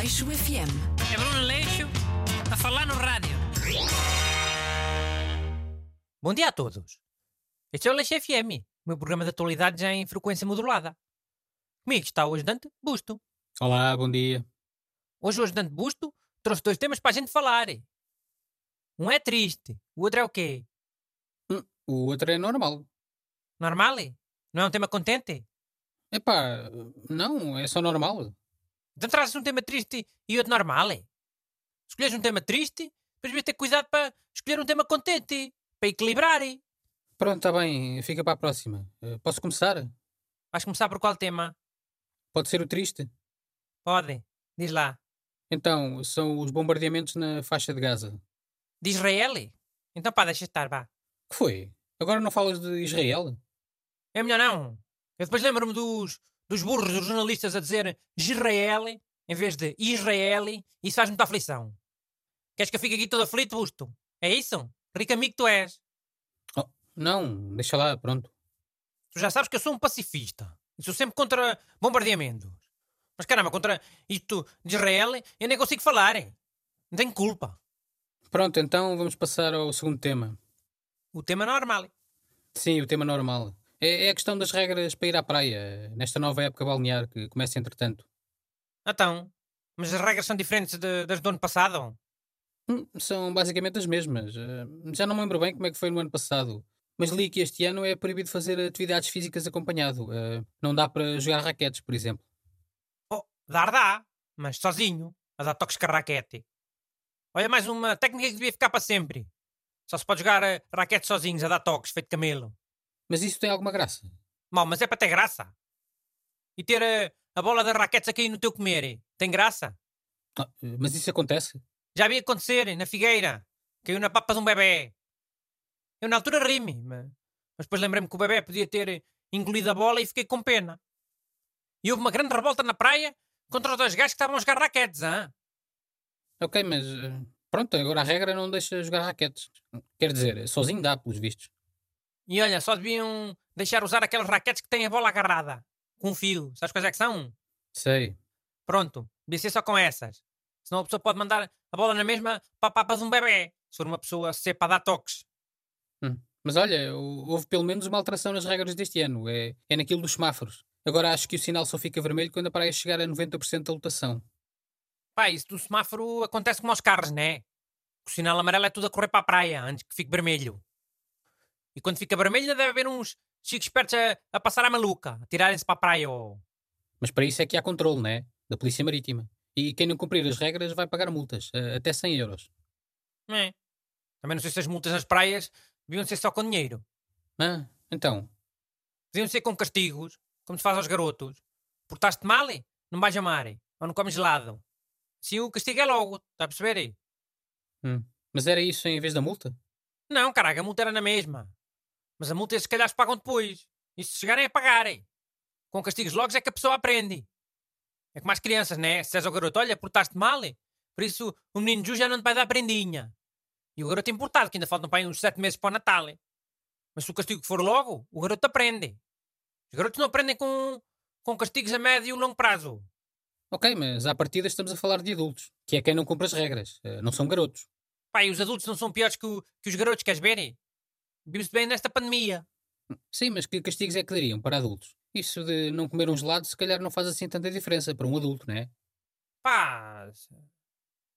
Aleixo FM. É Bruno Leixo a falar no rádio. Bom dia a todos. Este é o Leixo FM, o meu programa de atualidades em frequência modulada. Comigo está o ajudante Busto. Olá, bom dia. Hoje o ajudante Busto trouxe dois temas para a gente falar. Um é triste, o outro é o quê? Hum, O outro é normal. Normal? Não é um tema contente? Epá, não, é só normal. Então trazes um tema triste e outro normal? Escolhes um tema triste, depois devias ter cuidado para escolher um tema contente, para equilibrar. Pronto, está bem, fica para a próxima. Eh, Posso começar? Vais começar por qual tema? Pode ser o triste? Pode, diz lá. Então, são os bombardeamentos na faixa de Gaza. De Israel? Então pá, deixa estar, vá. Que foi? Agora não falas de Israel? É melhor não. Eu depois lembro-me dos, dos burros dos jornalistas a dizer Israel em vez de Israel e isso faz muita aflição. Queres que eu fique aqui todo aflito, Busto? É isso? Rico amigo que tu és. Oh, não, deixa lá, pronto. Tu já sabes que eu sou um pacifista. E sou sempre contra bombardeamentos. Mas caramba, contra isto de Israel eu nem consigo falar. hein? Não tenho culpa. Pronto, então vamos passar ao segundo tema. O tema normal. Sim, o tema normal. É, é a questão das regras para ir à praia, nesta nova época balnear que começa entretanto. Então, mas as regras são diferentes de- das do ano passado? Hum, São basicamente as mesmas. Eh, Já não me lembro bem como é que foi no ano passado. Mas li que este ano é proibido fazer atividades físicas acompanhado. Eh, Não dá para jogar raquetes, por exemplo. Oh, dar dá, mas sozinho, a dar toques com a raquete. Olha, mais uma técnica que devia ficar para sempre. Só se pode jogar eh, raquete sozinhos, a dar toques, feito camelo. Mas isso tem alguma graça? Mal, mas é para ter graça. E ter eh, a bola das raquetes a cair no teu comer, eh? tem graça? Ah, eh, Mas isso acontece? Já vi acontecer, na figueira. Caiu na papa de um bebê. Eu na altura ri-me, mas, depois lembrei-me que o bebê podia ter engolido a bola e fiquei com pena. E houve uma grande revolta na praia contra os dois gajos que estavam a jogar raquetes, hã? Ok, mas pronto, agora a regra não deixa jogar raquetes. Quer dizer, sozinho dá, pelos vistos. E olha, só deviam deixar usar aquelas raquetes que têm a bola agarrada. Com um fio. Sabes quais é que são? Sei. Pronto. Devia ser só com essas. Senão a pessoa pode mandar a bola na mesma para de um bebê. Se for uma pessoa ser para dar toques. Hum. Mas olha, hou- houve pelo menos uma alteração nas regras deste ano. É, é naquilo dos semáforos. Agora acho que o sinal só fica vermelho quando a praia chegar a 90% da lotação. Pá, isso do semáforo acontece como aos carros, né? O sinal amarelo é tudo a correr para a praia antes que fique vermelho. E quando fica vermelho ainda deve haver uns chicos espertos a, a passar a maluca, a tirarem-se para a praia. ou- Mas para isso é que há controle, né? Da Polícia Marítima. E quem não cumprir as regras vai pagar multas, até 100 euros. É. Também não sei se as multas nas praias deviam ser só com dinheiro. Ah, então, Deviam ser com castigos, como se faz aos garotos. Portaste mal? Não vais amar. Ou não comes gelado. Sim, o castigo é logo. Está a perceber? hum. mas era isso em vez da multa? Não, caraca, a multa era na mesma. Mas a multa eles se calhar se pagam depois. E se chegarem a pagarem. Com castigos logo é que a pessoa aprende. É como as crianças, né? Se és ao garoto, olha, portaste mal. Por isso o menino Ju já não te vai dar prendinha. E o garoto importado, que ainda faltam para aí uns sete meses para o Natal. Mas se o castigo for logo, o garoto aprende. Os garotos não aprendem com, com castigos a médio e longo prazo. Ok, mas à partida estamos a falar de adultos, que é quem não cumpre as regras, eh, não são garotos. Pai, os adultos não são piores que, o- que os garotos, queres ver? Vive-se bem nesta pandemia. Sim, mas que castigos é que dariam para adultos? Isso de não comer um gelado se calhar não faz assim tanta diferença para um adulto, não é? Pá, se- sei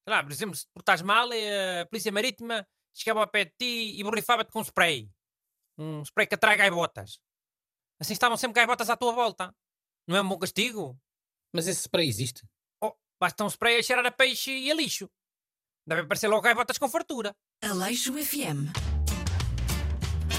lá, por exemplo, se te portares mal, eh, a polícia marítima chegava ao pé de ti e borrifava-te com um spray. Um spray que atrai gaivotas. Assim estavam sempre gaivotas à tua volta. Não é um bom castigo? Mas esse spray existe. Oh, basta um spray a cheirar a peixe e a lixo. Deve aparecer logo gaivotas com fartura. Aleixo FM.